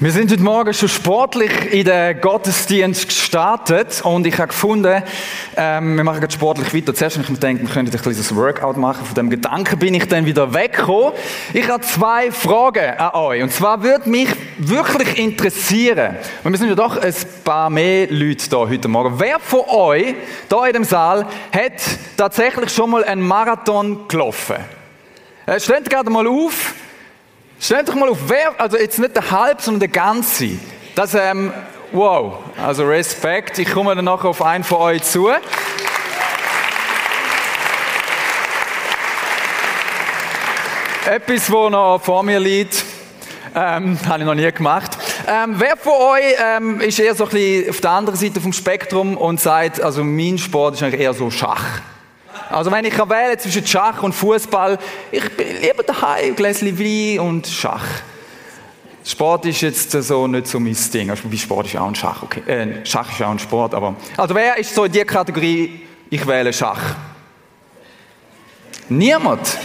Wir sind heute Morgen schon sportlich in den Gottesdienst gestartet und ich habe gefunden, ähm, wir machen jetzt sportlich weiter. Zuerst habe ich mir gedacht, wir könnten ein kleines Workout machen. Von dem Gedanken bin ich dann wieder weggekommen. Ich habe zwei Fragen an euch. Und zwar würde mich wirklich interessieren, und wir sind ja doch ein paar mehr Leute da heute Morgen. Wer von euch, da in dem Saal, hat tatsächlich schon mal einen Marathon gelaufen? Äh, steht gerade mal auf. Stellt doch mal auf, wer, also jetzt nicht der halb, sondern der ganze. Das, ähm, wow, also Respekt. Ich komme dann nachher auf einen von euch zu. Etwas, wo noch vor mir liegt, ähm, habe ich noch nie gemacht. Ähm, wer von euch ähm, ist eher so ein bisschen auf der anderen Seite vom Spektrum und sagt, also mein Sport ist eigentlich eher so Schach? Also wenn ich kann zwischen Schach und Fußball, ich bin lieber daheim, Gläschen Wein und Schach. Sport ist jetzt so nicht so mein Ding. Also, Sport ist auch ein Schach, okay. Äh, Schach ist auch ein Sport, aber. Also wer ist so in dieser Kategorie, ich wähle Schach? Niemand.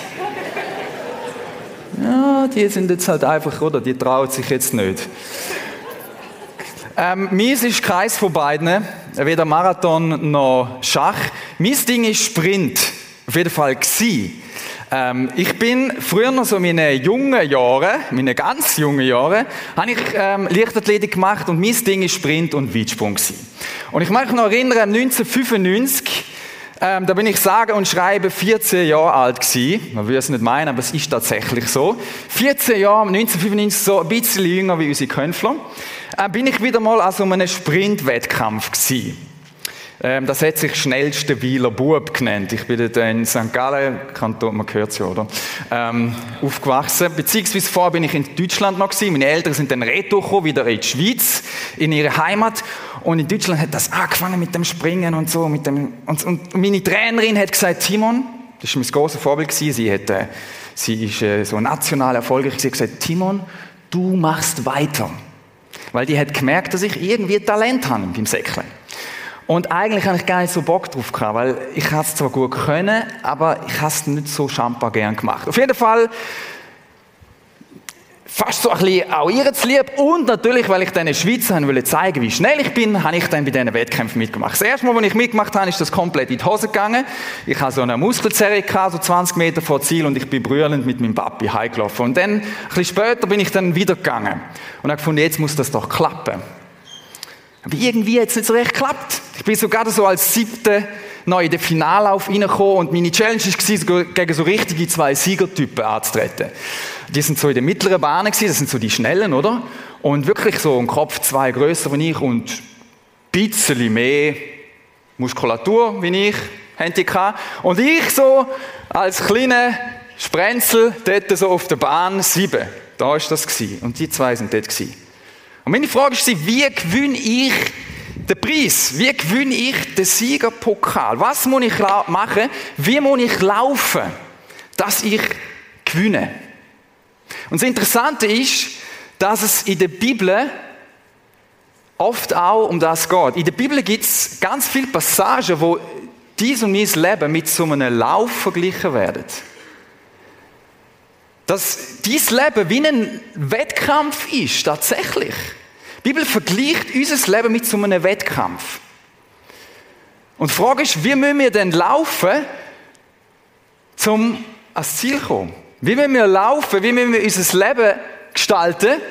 Ja, die sind jetzt halt einfach, oder? Die trauen sich jetzt nicht. Ähm, mies ist keins von beiden, weder Marathon noch Schach. Mein Ding ist Sprint, auf jeden Fall gsi. Ähm, ich bin früher noch so meine jungen Jahre, meine ganz jungen Jahre, habe ich ähm, Leichtathletik gemacht und mein Ding ist Sprint und Weitsprung gsi. Und ich mag mich noch erinnern, 1995 ähm, da bin ich sage und schreibe 14 Jahre alt gewesen. Man würde es nicht meinen, aber es ist tatsächlich so. 14 Jahre, 1995, so ein bisschen jünger wie unsere Könfler äh, bin ich wieder mal an so einem Sprintwettkampf gewesen. Ähm, das hat sich schnellste Wieler Bub genannt. Ich bin dort in St. Gallen, Kanton, man hört es ja, oder? Ähm, aufgewachsen. Beziehungsweise vorher bin ich in Deutschland noch gewesen. Meine Eltern sind dann retour wieder in die Schweiz, in ihre Heimat. Und in Deutschland hat das angefangen mit dem Springen und so, mit dem, und, und meine Trainerin hat gesagt, Timon, das war mein grosses Vorbild. Sie hat, äh, sie ist äh, so national erfolgreich. Sie hat gesagt, Timon, du machst weiter. Weil die hat gemerkt, dass ich irgendwie Talent habe beim Säckchen. Und eigentlich habe ich gar nicht so Bock drauf gehabt, weil ich es zwar gut können, aber ich habe es nicht so schamper gern gemacht. Auf jeden Fall fast so ein bisschen auch ihr zu lieb und natürlich, weil ich dann in der Schweiz wollte zeigen, wie schnell ich bin, habe ich dann bei diesen Wettkämpfen mitgemacht. Das erste Mal, als ich mitgemacht habe, ist das komplett in die Hose gegangen. Ich habe so eine Muskelzerre so 20 Meter vor Ziel und ich bin brüllend mit meinem Papi heimgelaufen. Und dann, ein bisschen später, bin ich dann wieder gegangen und habe gefunden, jetzt muss das doch klappen. Aber irgendwie hat es nicht so recht geklappt. Ich bin sogar so als siebte noch in den Finallauf reingekommen und meine Challenge war, gegen so richtige zwei Siegertypen anzutreten. Die sind so in den mittleren gewesen, das sind so die Schnellen, oder? Und wirklich so im Kopf zwei grösser wie ich und ein bisschen mehr Muskulatur wie ich, gehabt. Und ich so als kleiner Sprenzel dort so auf der Bahn sieben. Da war das gewesen. Und die zwei sind dort gewesen. Und meine Frage ist, wie gewinne ich den Preis? Wie gewinne ich den Siegerpokal? Was muss ich machen? Wie muss ich laufen, dass ich gewinne? Und das Interessante ist, dass es in der Bibel oft auch um das geht. In der Bibel gibt es ganz viele Passagen, wo dies und mein Leben mit so einem Lauf verglichen werden. Dass dies Leben wie ein Wettkampf ist, tatsächlich. Die Bibel vergleicht unser Leben mit so einem Wettkampf. Und die Frage ist, wie müssen wir denn laufen, um ans Ziel zu kommen? Wie müssen wir laufen? Wie müssen wir unser Leben gestalten,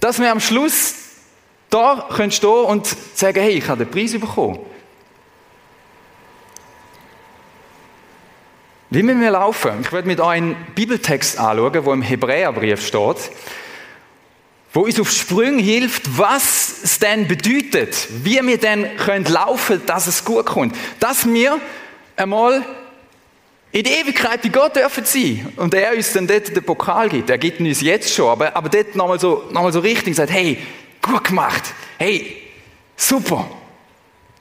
dass wir am Schluss da können stehen und sagen, hey, ich habe den Preis bekommen. Wie wir laufen? Ich werde mit euch einen Bibeltext anschauen, wo im Hebräerbrief steht, wo uns auf Sprünge hilft, was es denn bedeutet, wie wir denn können laufen, dass es gut kommt. Dass wir einmal in der Ewigkeit bei Gott dürfen sein. Und er uns dann dort den Pokal gibt. Er gibt uns jetzt schon. Aber, aber dort nochmal so, nochmal so richtig sagt, hey, gut gemacht. Hey, super.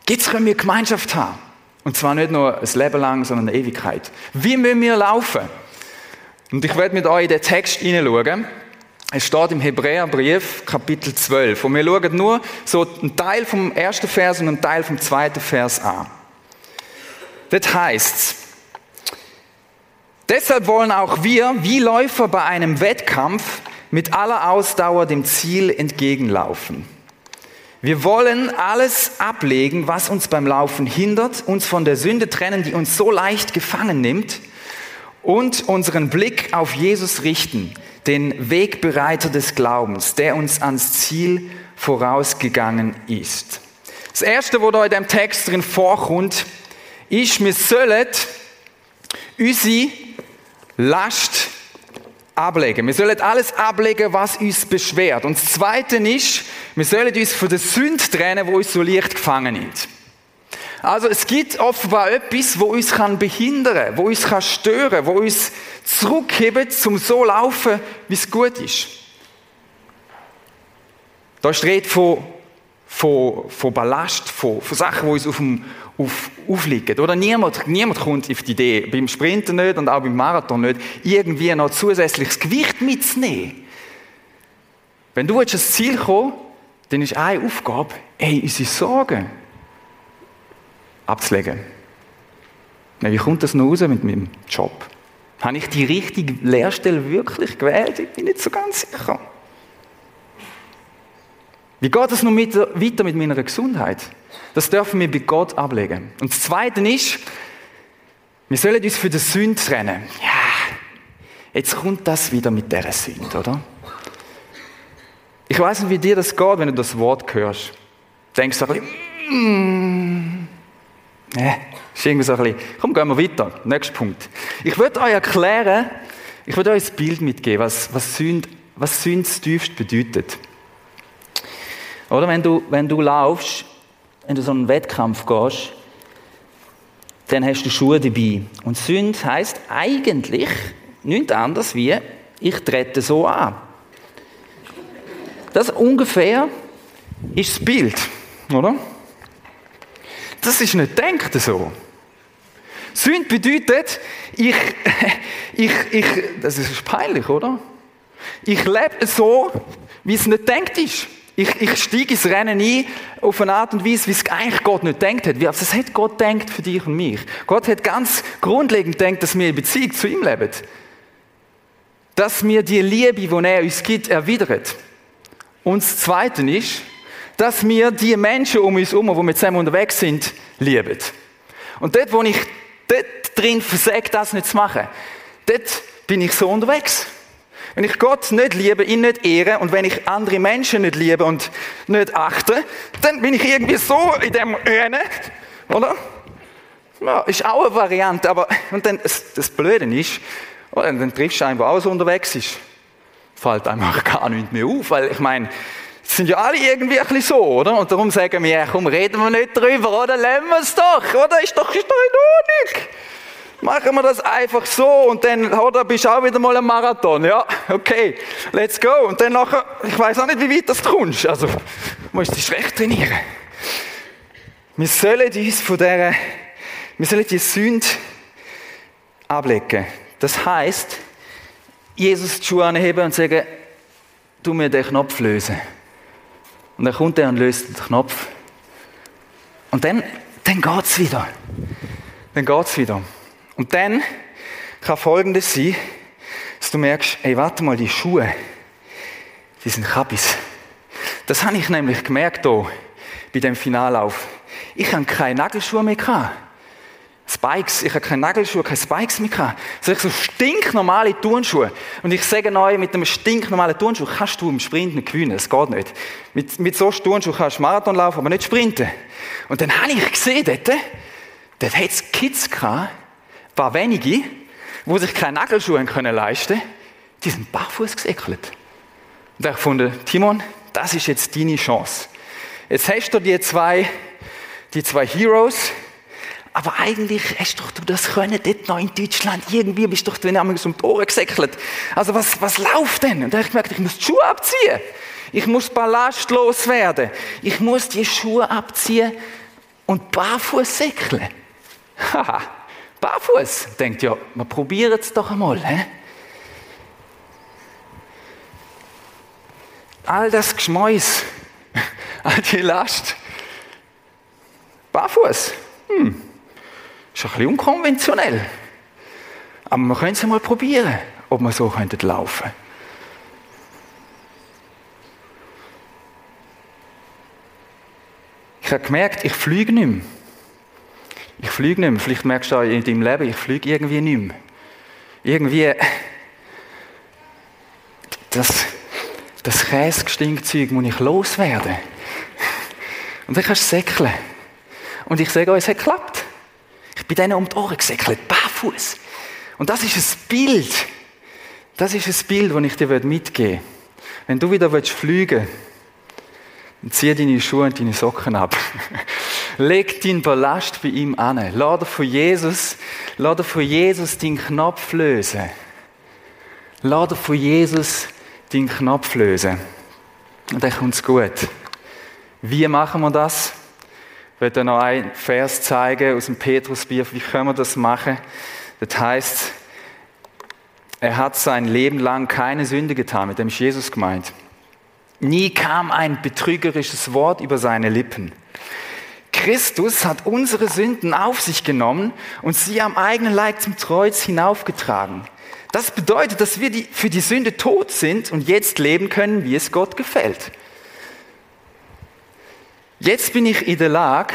Jetzt können wir Gemeinschaft haben. Und zwar nicht nur ein Leben lang, sondern eine Ewigkeit. Wie müssen wir laufen? Und ich werde mit euch in den Text hineinschauen. Es steht im Hebräerbrief, Kapitel 12. Und wir schauen nur so einen Teil vom ersten Vers und einen Teil vom zweiten Vers an. Das heißt Deshalb wollen auch wir, wie Läufer bei einem Wettkampf, mit aller Ausdauer dem Ziel entgegenlaufen. Wir wollen alles ablegen, was uns beim Laufen hindert, uns von der Sünde trennen, die uns so leicht gefangen nimmt und unseren Blick auf Jesus richten, den Wegbereiter des Glaubens, der uns ans Ziel vorausgegangen ist. Das erste, wo da in dem Text drin vorkommt, ist, wir sollen unsere Last ablegen. Wir sollen alles ablegen, was uns beschwert. Und das Zweite ist, wir sollen uns von der Sünde trennen, wo uns so leicht gefangen ist. Also es gibt offenbar etwas, wo uns kann behindern, wo uns kann stören, wo uns zurückhebt, zum so laufen, wie es gut ist. Da steht von, von, von Ballast, von, von Sachen, die uns auf dem, auf, aufliegen. Oder niemand, niemand kommt auf die Idee, beim Sprinten nicht und auch beim Marathon nicht, irgendwie noch zusätzliches Gewicht mitzunehmen. Wenn du jetzt ans Ziel kommst, dann ist eine Aufgabe, ey, unsere Sorgen abzulegen. Wie kommt das noch raus mit meinem Job? Habe ich die richtige Lehrstelle wirklich gewählt? Ich bin nicht so ganz sicher. Wie geht es noch mit, weiter mit meiner Gesundheit? Das dürfen wir bei Gott ablegen. Und das Zweite ist, wir sollen uns für die Sünde trennen. Ja, jetzt kommt das wieder mit der Sünde, oder? Ich weiß nicht, wie dir das geht, wenn du das Wort hörst. Denkst du ein bisschen, mm, ja, ist irgendwie so ein bisschen, komm, gehen wir weiter. Nächster Punkt. Ich würde euch erklären, ich würde euch ein Bild mitgeben, was, was Sünde, was Sünde tiefst bedeutet. Oder wenn du, wenn du laufst, wenn du so einen Wettkampf gehst, dann hast du Schuhe dabei. Und Sünde heißt eigentlich nichts anderes wie, ich trete so an. Das ungefähr ist das Bild, oder? Das ist nicht denkt so. Sünde bedeutet, ich, ich, ich, das ist peinlich, oder? Ich lebe so, wie es nicht denkt ist. Ich, ich steige ins Rennen ein auf eine Art und Weise, wie es eigentlich Gott nicht denkt hat. Wie, also hat Gott denkt für dich und mich. Gott hat ganz grundlegend denkt, dass wir in Beziehung zu ihm leben. Dass wir die Liebe, die er uns gibt, erwidern. Und das Zweite ist, dass wir die Menschen um uns herum, wo wir zusammen unterwegs sind, lieben. Und dort, wo ich dort drin versage, das nicht zu machen, dort bin ich so unterwegs. Wenn ich Gott nicht liebe, ihn nicht ehre und wenn ich andere Menschen nicht liebe und nicht achte, dann bin ich irgendwie so in dem Rennen, oder? Ja, ist auch eine Variante, aber und dann, das, das Blöde ist, oder, dann triffst du einen, der auch so unterwegs ist. Fällt einfach gar nichts mehr auf, weil ich meine, sind ja alle irgendwie ein bisschen so, oder? Und darum sagen wir, komm, reden wir nicht drüber, oder? Lassen wir es doch, oder? Ist doch, ist doch in Ordnung. Machen wir das einfach so und dann, oder, bist du auch wieder mal ein Marathon. Ja, okay, let's go. Und dann nachher, ich weiß auch nicht, wie weit das du kommst. Also, musst dich schlecht trainieren. Wir sollen uns von dieser, wir sollen die Sünde ablegen. Das heißt, Jesus die Schuhe anheben und sagen, du mir den Knopf lösen. Und dann kommt er und löst den Knopf. Und dann, dann geht es wieder. Dann geht es wieder. Und dann kann Folgendes sein, dass du merkst, ey, warte mal, die Schuhe, die sind Kabis. Das habe ich nämlich gemerkt hier, bei dem Finallauf. Ich habe keine Nagelschuhe mehr gehabt. Spikes, ich habe keine Nagelschuhe, keine Spikes mehr gehabt. Sondern so stinknormale Turnschuhe. Und ich sage euch, mit einem stinknormalen Turnschuh kannst du im Sprint nicht gewinnen. Das geht nicht. Mit, mit so Turnschuhen kannst du Marathon laufen, aber nicht sprinten. Und dann habe ich gesehen, dort, dort hat es Kids gehabt, ein paar wenige, die sich keine Nagelschuhe können leisten die sind barfuß gesäckelt. Und ich gefunden, Timon, das ist jetzt deine Chance. Jetzt hast du die zwei, die zwei Heroes, aber eigentlich hast doch du das können, dort noch in Deutschland. Irgendwie bist du doch den um die Ohren gesäckelt. Also was, was läuft denn? Und da habe ich gemerkt, ich muss die Schuhe abziehen. Ich muss ballastlos werden. Ich muss die Schuhe abziehen und barfuß säckeln. Haha, barfuß. Denkt ja, wir probieren es doch einmal. He? All das Geschmäus, all die Last. Barfuß. Hm ist ein bisschen unkonventionell. Aber wir können es mal probieren, ob wir so laufen könnten. Ich habe gemerkt, ich fliege nicht mehr. Ich fliege nicht mehr. Vielleicht merkst du auch in deinem Leben, ich fliege irgendwie nicht mehr. Irgendwie. Das, das Käsgestinkzeug muss ich loswerden. Und dann kannst du säckeln. Und ich sage euch, es hat geklappt. Bin denen um die Ohren gesäckelt, barfuß. Und das ist ein Bild. Das ist ein Bild, das ich dir mitgeben will. Wenn du wieder fliegen willst, dann zieh deine Schuhe und deine Socken ab. Leg deinen Ballast bei ihm an. Dir von Jesus, dir von Jesus deinen Knopf lösen. Dir von Jesus deinen Knopf lösen. Und dann kommt es gut. Wie machen wir das? Ich werde noch einen Vers zeigen aus dem Petrusbrief. Wie können wir das machen? Das heißt, er hat sein Leben lang keine Sünde getan, mit dem ist Jesus gemeint. Nie kam ein betrügerisches Wort über seine Lippen. Christus hat unsere Sünden auf sich genommen und sie am eigenen Leib zum Kreuz hinaufgetragen. Das bedeutet, dass wir die, für die Sünde tot sind und jetzt leben können, wie es Gott gefällt. Jetzt bin ich in der Lage,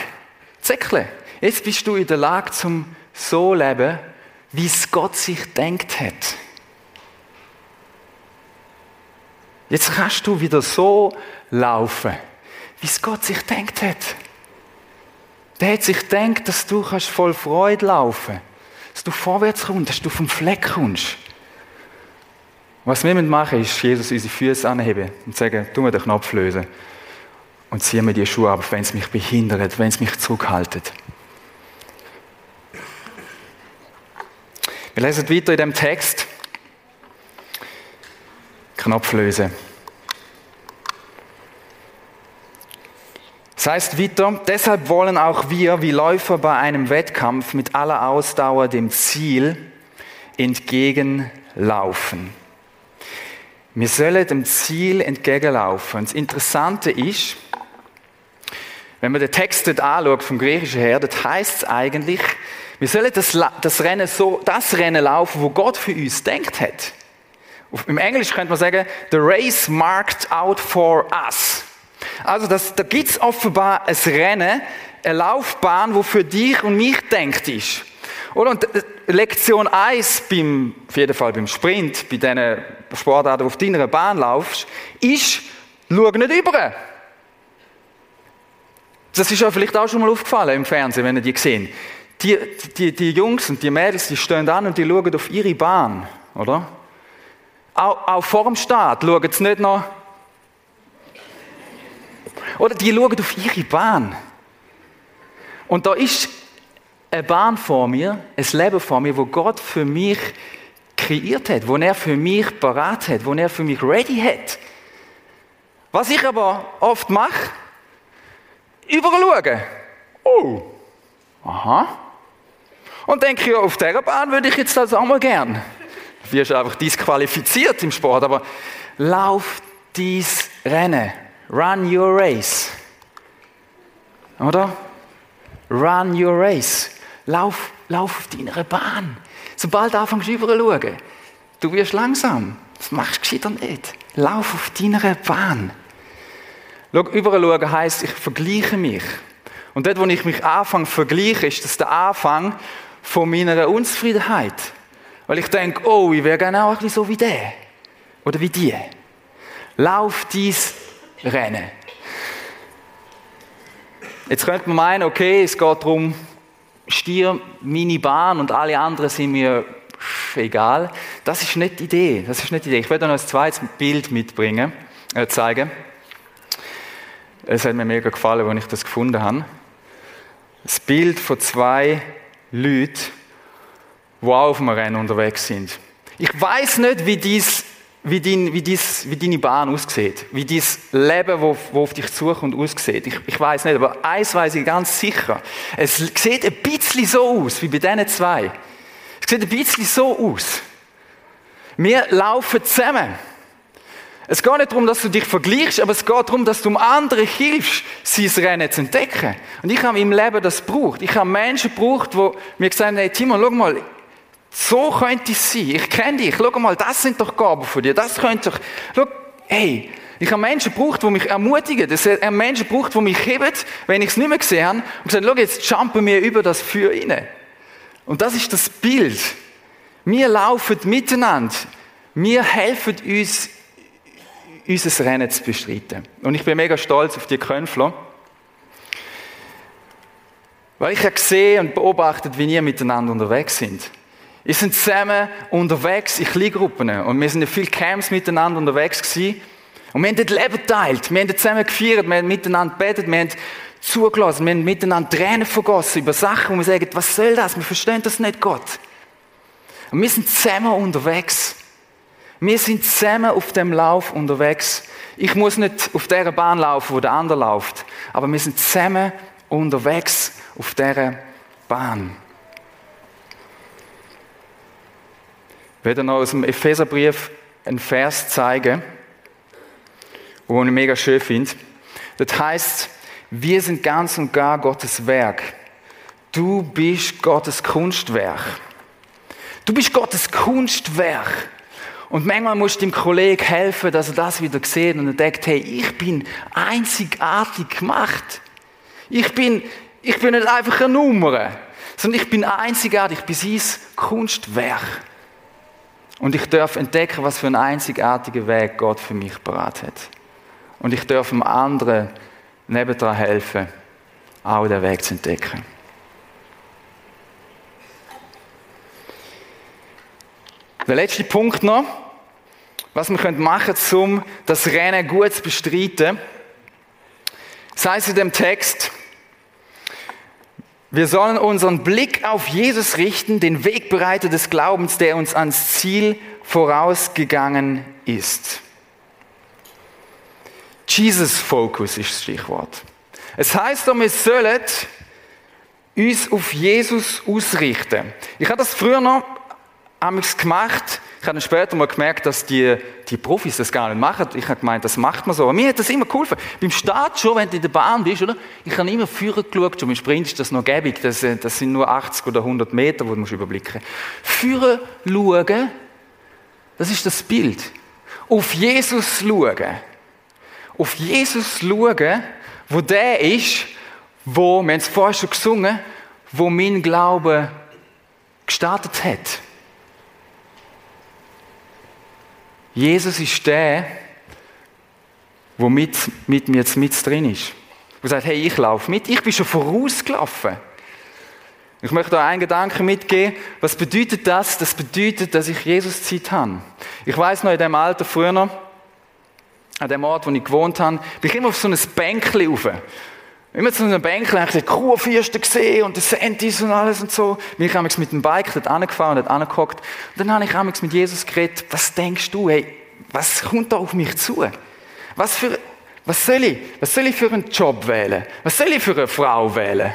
Zeckle, jetzt bist du in der Lage zum so leben, wie es Gott sich denkt hat. Jetzt kannst du wieder so laufen, wie es Gott sich denkt hat. Der hat sich gedacht, dass du kannst voll Freude laufen dass du vorwärts kommst, dass du vom Fleck kommst. Was wir machen ist, Jesus unsere Füße anheben und sagen, tu mir den Knopf lösen und ziehe mir die Schuhe ab, wenn es mich behindert, wenn es mich zurückhaltet. Wir lesen weiter in dem Text. Knopf lösen. Das heißt weiter, deshalb wollen auch wir wie Läufer bei einem Wettkampf mit aller Ausdauer dem Ziel entgegenlaufen. Wir sollen dem Ziel entgegenlaufen. Das Interessante ist, wenn man den Text dort anschaut, vom Griechischen her, das heißt es eigentlich, wir sollen das, das, Rennen so, das Rennen laufen, wo Gott für uns denkt hat. Im Englisch könnte man sagen, the race marked out for us. Also das, da gibt es offenbar ein Rennen, eine Laufbahn, wo für dich und mich denkt ist. Oder? Und äh, Lektion 1 beim, auf jeden Fall beim Sprint, bei diesen Sportarten, wo auf deiner Bahn laufst, ist, schau nicht über. Das ist ja vielleicht auch schon mal aufgefallen im Fernsehen, wenn ihr die gesehen die, die, die Jungs und die Mädels, die stehen an und die schauen auf ihre Bahn, oder? Auch, auch vor dem Start schauen sie nicht noch. Oder die schauen auf ihre Bahn. Und da ist eine Bahn vor mir, ein Leben vor mir, wo Gott für mich kreiert hat, wo er für mich parat hat, wo er für mich ready hat. Was ich aber oft mache, überall schauen. Oh, aha. Und denke, ja, auf dieser Bahn würde ich jetzt das auch mal gern. Du wirst einfach disqualifiziert im Sport, aber lauf dies Rennen. Run your race. Oder? Run your race. Lauf, lauf auf deiner Bahn. Sobald du anfängst überall schauen, du wirst langsam. Das machst du gescheiter nicht. Lauf auf deiner Bahn. Schau, überall schauen heisst, ich vergleiche mich. Und dort, wo ich mich anfange zu vergleichen, ist das der Anfang von meiner Unzufriedenheit. Weil ich denke, oh, ich wäre gerne auch ein so wie der. Oder wie die. Lauf dies Rennen. Jetzt könnte man meinen, okay, es geht darum, Stier, meine Bahn und alle anderen sind mir egal. Das ist nicht die Idee. Das ist nicht die Idee. Ich werde noch ein zweites Bild mitbringen, äh, zeigen. Es hat mir mega gefallen, als ich das gefunden habe. Das Bild von zwei Leuten, die auch auf einem Rennen unterwegs sind. Ich weiß nicht, wie dies wie, dein, wie, dies, wie deine Bahn aussieht, wie dein Leben, wo, wo auf dich zukommt, aussieht. Ich, ich weiß nicht, aber eins weiß ich ganz sicher. Es sieht ein bisschen so aus, wie bei diesen zwei. Es sieht ein bisschen so aus. Wir laufen zusammen. Es geht nicht darum, dass du dich vergleichst, aber es geht darum, dass du anderen hilfst, sein Rennen zu entdecken. Und ich habe im Leben das gebraucht. Ich habe Menschen gebraucht, die mir gesagt haben, hey Timon, schau mal, so könnte es sein. Ich kenne dich. Schau mal, das sind doch Gaben von dir. Das könnte doch. Hey, Ich habe Menschen gebraucht, die mich ermutigen. Es hat Menschen gebraucht, die mich heben, wenn ich es nicht mehr gesehen habe. Und gesagt, schau, jetzt jumpen wir über das Feuer rein. Und das ist das Bild. Wir laufen miteinander. Wir helfen uns, unser Rennen zu bestreiten. Und ich bin mega stolz auf die Könfler. Weil ich habe gesehen und beobachtet, wie wir miteinander unterwegs sind. Wir sind zusammen unterwegs in Kleingruppen. Und wir sind in vielen Camps miteinander unterwegs gewesen. Und wir haben dort Leben geteilt. Wir haben zusammen gefeiert. Wir haben miteinander gebetet. Wir haben zugelassen. Wir haben miteinander Tränen vergossen über Sachen, wo wir sagen, was soll das? Wir verstehen das nicht, Gott. Und wir sind zusammen unterwegs. Wir sind zusammen auf dem Lauf unterwegs. Ich muss nicht auf der Bahn laufen, wo der andere läuft. Aber wir sind zusammen unterwegs auf dieser Bahn. Ich werde noch aus dem Epheserbrief einen Vers zeigen, wo ich mega schön finde. Das heißt, wir sind ganz und gar Gottes Werk. Du bist Gottes Kunstwerk. Du bist Gottes Kunstwerk. Und manchmal musst du dem Kollegen helfen, dass er das wieder sieht und denkt, hey, ich bin einzigartig gemacht. Ich bin, ich bin nicht einfach eine Nummer, sondern ich bin einzigartig, ich bin sein Kunstwerk. Und ich darf entdecken, was für einen einzigartigen Weg Gott für mich parat hat. Und ich darf dem anderen nebendran helfen, auch den Weg zu entdecken. Der letzte Punkt noch, was wir machen können, um das Rennen gut zu bestreiten. Das heißt in dem Text, wir sollen unseren Blick auf Jesus richten, den Wegbereiter des Glaubens, der uns ans Ziel vorausgegangen ist. Jesus Focus ist das Stichwort. Es heißt, wir sollen uns auf Jesus ausrichten. Ich habe das früher noch gemacht, ich habe dann später mal gemerkt, dass die, die Profis das gar nicht machen. Ich habe gemeint, das macht man so. Aber mir hat das immer geholfen. Beim Start schon, wenn du in der Bahn bist, oder? Ich habe immer Führer geschaut. Schon beim Sprint ist das noch gäbig. Das, äh, das sind nur 80 oder 100 Meter, die du musst überblicken Führer schauen, das ist das Bild. Auf Jesus schauen. Auf Jesus schauen, wo der ist, wo, wir haben es vorher schon gesungen, wo mein Glaube gestartet hat. Jesus ist der, der mit, mit mir jetzt mit drin ist. Der sagt, hey, ich laufe mit. Ich bin schon vorausgelaufen. Ich möchte euch einen Gedanken mitgeben. Was bedeutet das? Das bedeutet, dass ich Jesus Zeit habe. Ich weiß noch in dem Alter früher an dem Ort, wo ich gewohnt habe, bin ich immer auf so ein Bänkchen rauf. Immer zu einem Bänkchen, ich die Kurfürsten gesehen und die Sentis und alles und so. Bin ich amigs mit dem Bike dort angefahren und dort angehockt. Und dann habe ich amigs mit Jesus geredet, was denkst du, hey, was kommt da auf mich zu? Was für, was soll ich, was soll ich für einen Job wählen? Was soll ich für eine Frau wählen?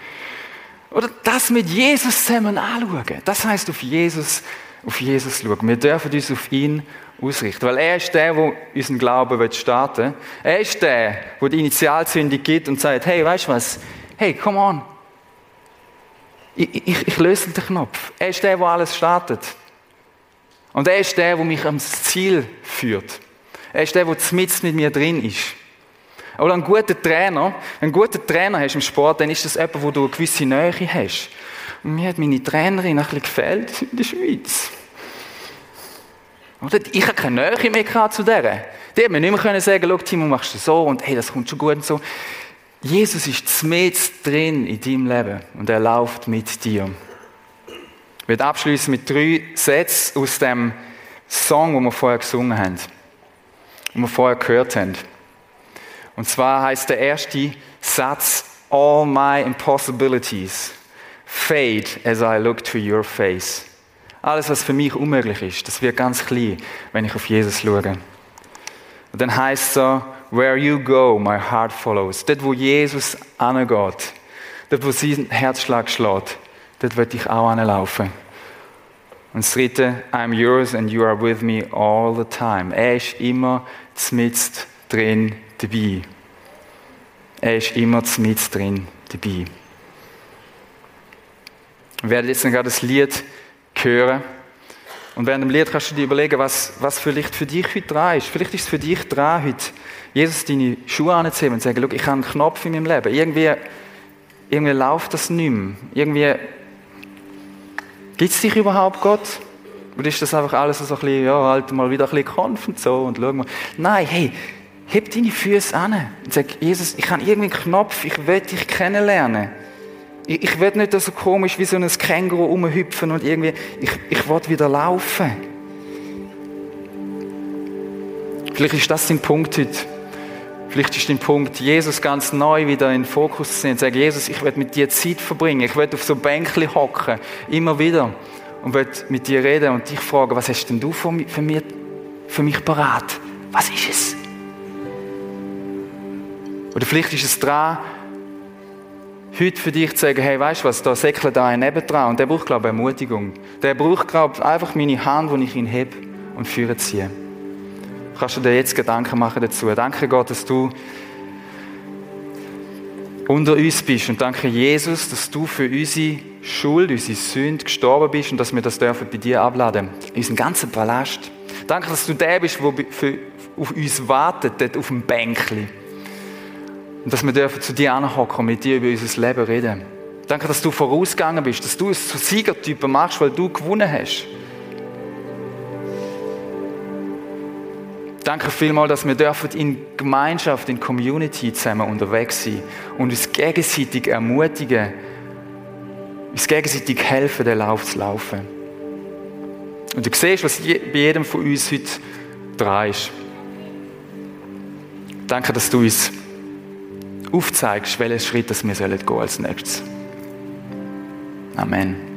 Oder das mit Jesus zusammen anschauen. Das heißt auf Jesus, auf Jesus schauen. Wir dürfen uns auf ihn ausrichten. Weil er ist der, der unseren Glauben starten will. Er ist der, der die Initialzündung gibt und sagt, hey, weißt du was? Hey, come on. Ich, ich, ich löse den Knopf. Er ist der, der alles startet. Und er ist der, der mich ans Ziel führt. Er ist der, der mit mit mir drin ist. Oder ein guter Trainer, ein guter Trainer hast im Sport, dann ist das jemand, wo du eine gewisse Nähe hast. Und mir hat meine Trainerin ein bisschen gefällt in der Schweiz. Oder? Ich habe keine Nähe mehr zu der. Die hat mir nicht mehr sagen schau, Timo, machst du so und hey, das kommt schon gut und so. Jesus ist mit drin in deinem Leben und er läuft mit dir. Ich werde abschließen mit drei Sätzen aus dem Song, den wir vorher gesungen haben, den wir vorher gehört haben. Und zwar heißt der erste Satz, All my impossibilities fade as I look to your face. Alles, was für mich unmöglich ist, das wird ganz klein, wenn ich auf Jesus schaue. Und dann heißt es so, Where you go, my heart follows. Dort, wo Jesus angeht, dort, wo sein Herzschlag schlägt, dort wird ich auch anlaufen. Und das dritte, I'm yours and you are with me all the time. Er ist immer zmitzt drin dabei. Er ist immer zmitzt drin dabei. Wir werden jetzt gerade das Lied hören. Und während dem Lied kannst du dir überlegen, was, was vielleicht für dich heute dran ist. Vielleicht ist es für dich dran, heute Jesus deine Schuhe anzuziehen und zu sagen, ich habe einen Knopf in meinem Leben. Irgendwie, irgendwie läuft das nicht mehr. Irgendwie gibt es dich überhaupt, Gott? Oder ist das einfach alles so ein bisschen, ja, halt mal wieder ein bisschen Konf und so und schau mal. Nein, hey, heb deine Füße an und sag, Jesus, ich habe irgendwie einen Knopf, ich will dich kennenlernen. Ich, will nicht so komisch wie so ein Känguru rumhüpfen und irgendwie, ich, ich will wieder laufen. Vielleicht ist das dein Punkt heute. Vielleicht ist dein Punkt, Jesus ganz neu wieder in den Fokus zu sehen sagen, Jesus, ich will mit dir Zeit verbringen, ich will auf so Bänkchen hocken, immer wieder und will mit dir reden und dich fragen, was hast denn du für mich, für mich, für mich parat? Was ist es? Oder vielleicht ist es dran, heute für dich zu sagen, hey, weißt du was, da säckelt da nebendran und der braucht, glaube ich, Ermutigung. Der braucht, glaube ich, einfach meine Hand, die ich ihn heb und führe ziehe. Kannst du dir jetzt Gedanken machen dazu? Danke Gott, dass du unter uns bist und danke Jesus, dass du für unsere Schuld, unsere Sünde gestorben bist und dass wir das dürfen bei dir abladen. Unseren ganzen Palast. Danke, dass du der bist, der auf uns wartet, dort auf dem Bänkchen. Und dass wir dürfen zu dir anhocken und mit dir über unser Leben reden. Danke, dass du vorausgegangen bist, dass du es zu Siegertypen machst, weil du gewonnen hast. Danke vielmals, dass wir dürfen in Gemeinschaft, in Community zusammen unterwegs sein und uns gegenseitig ermutigen, uns gegenseitig helfen, den Lauf zu laufen. Und du siehst, was bei jedem von uns heute dran ist. Danke, dass du uns aufzeigst, welchen Schritt wir gehen als nächstes. Amen.